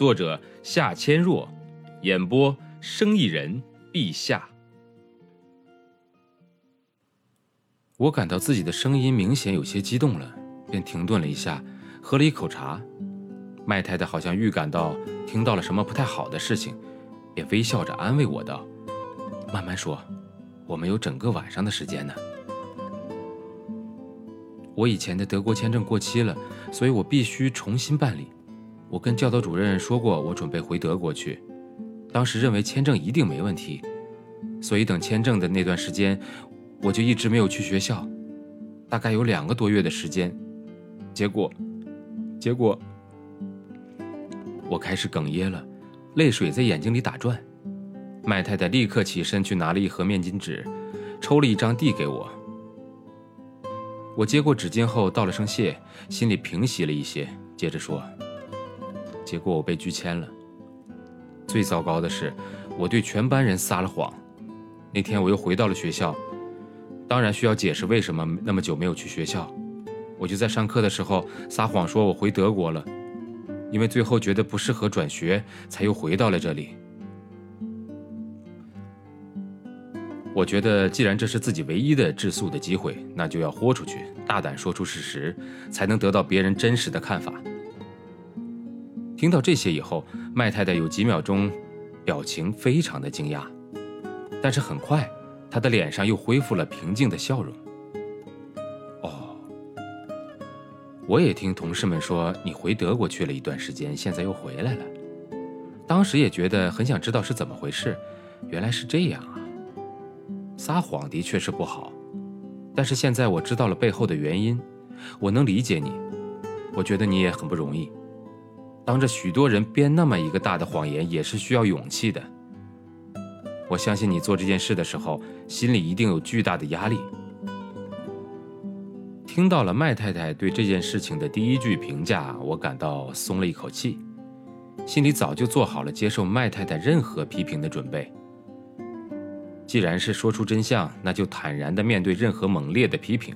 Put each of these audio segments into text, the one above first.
作者夏千若，演播生意人陛下。我感到自己的声音明显有些激动了，便停顿了一下，喝了一口茶。麦太太好像预感到听到了什么不太好的事情，便微笑着安慰我道：“慢慢说，我们有整个晚上的时间呢。”我以前的德国签证过期了，所以我必须重新办理。我跟教导主任说过，我准备回德国去。当时认为签证一定没问题，所以等签证的那段时间，我就一直没有去学校，大概有两个多月的时间。结果，结果，我开始哽咽了，泪水在眼睛里打转。麦太太立刻起身去拿了一盒面巾纸，抽了一张递给我。我接过纸巾后道了声谢，心里平息了一些，接着说。结果我被拒签了。最糟糕的是，我对全班人撒了谎。那天我又回到了学校，当然需要解释为什么那么久没有去学校。我就在上课的时候撒谎说我回德国了，因为最后觉得不适合转学，才又回到了这里。我觉得既然这是自己唯一的质素的机会，那就要豁出去，大胆说出事实，才能得到别人真实的看法。听到这些以后，麦太太有几秒钟，表情非常的惊讶，但是很快，她的脸上又恢复了平静的笑容。哦，我也听同事们说你回德国去了一段时间，现在又回来了。当时也觉得很想知道是怎么回事，原来是这样啊。撒谎的确是不好，但是现在我知道了背后的原因，我能理解你，我觉得你也很不容易。当着许多人编那么一个大的谎言，也是需要勇气的。我相信你做这件事的时候，心里一定有巨大的压力。听到了麦太太对这件事情的第一句评价，我感到松了一口气，心里早就做好了接受麦太太任何批评的准备。既然是说出真相，那就坦然地面对任何猛烈的批评。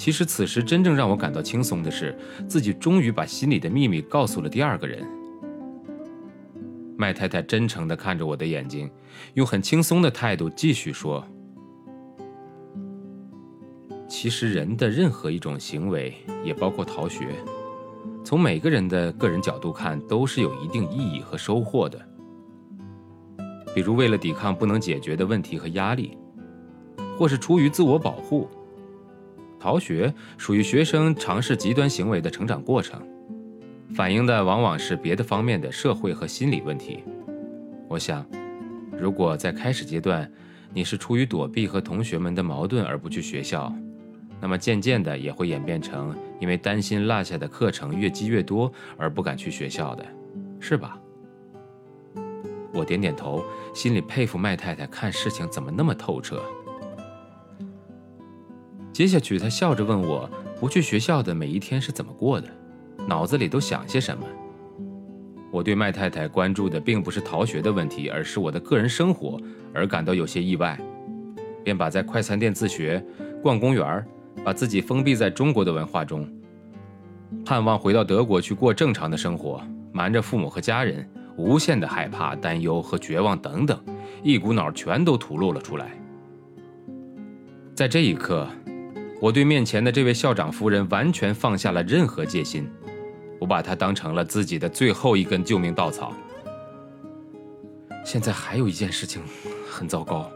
其实此时真正让我感到轻松的是，自己终于把心里的秘密告诉了第二个人。麦太太真诚地看着我的眼睛，用很轻松的态度继续说：“其实人的任何一种行为，也包括逃学，从每个人的个人角度看，都是有一定意义和收获的。比如为了抵抗不能解决的问题和压力，或是出于自我保护。”逃学属于学生尝试极端行为的成长过程，反映的往往是别的方面的社会和心理问题。我想，如果在开始阶段你是出于躲避和同学们的矛盾而不去学校，那么渐渐的也会演变成因为担心落下的课程越积越多而不敢去学校的，是吧？我点点头，心里佩服麦太太看事情怎么那么透彻。接下去，他笑着问我：“不去学校的每一天是怎么过的？脑子里都想些什么？”我对麦太太关注的并不是逃学的问题，而是我的个人生活，而感到有些意外，便把在快餐店自学、逛公园，把自己封闭在中国的文化中，盼望回到德国去过正常的生活，瞒着父母和家人，无限的害怕、担忧和绝望等等，一股脑全都吐露了出来。在这一刻。我对面前的这位校长夫人完全放下了任何戒心，我把她当成了自己的最后一根救命稻草。现在还有一件事情很糟糕。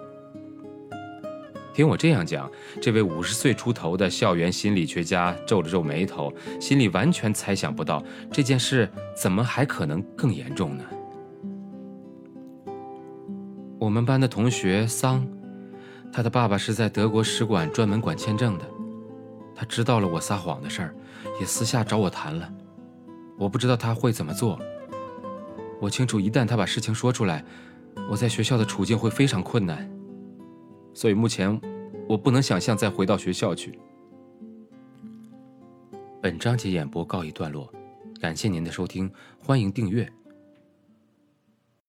听我这样讲，这位五十岁出头的校园心理学家皱了皱眉头，心里完全猜想不到这件事怎么还可能更严重呢？我们班的同学桑，他的爸爸是在德国使馆专门管签证的。他知道了我撒谎的事儿，也私下找我谈了。我不知道他会怎么做，我清楚，一旦他把事情说出来，我在学校的处境会非常困难。所以目前，我不能想象再回到学校去。本章节演播告一段落，感谢您的收听，欢迎订阅。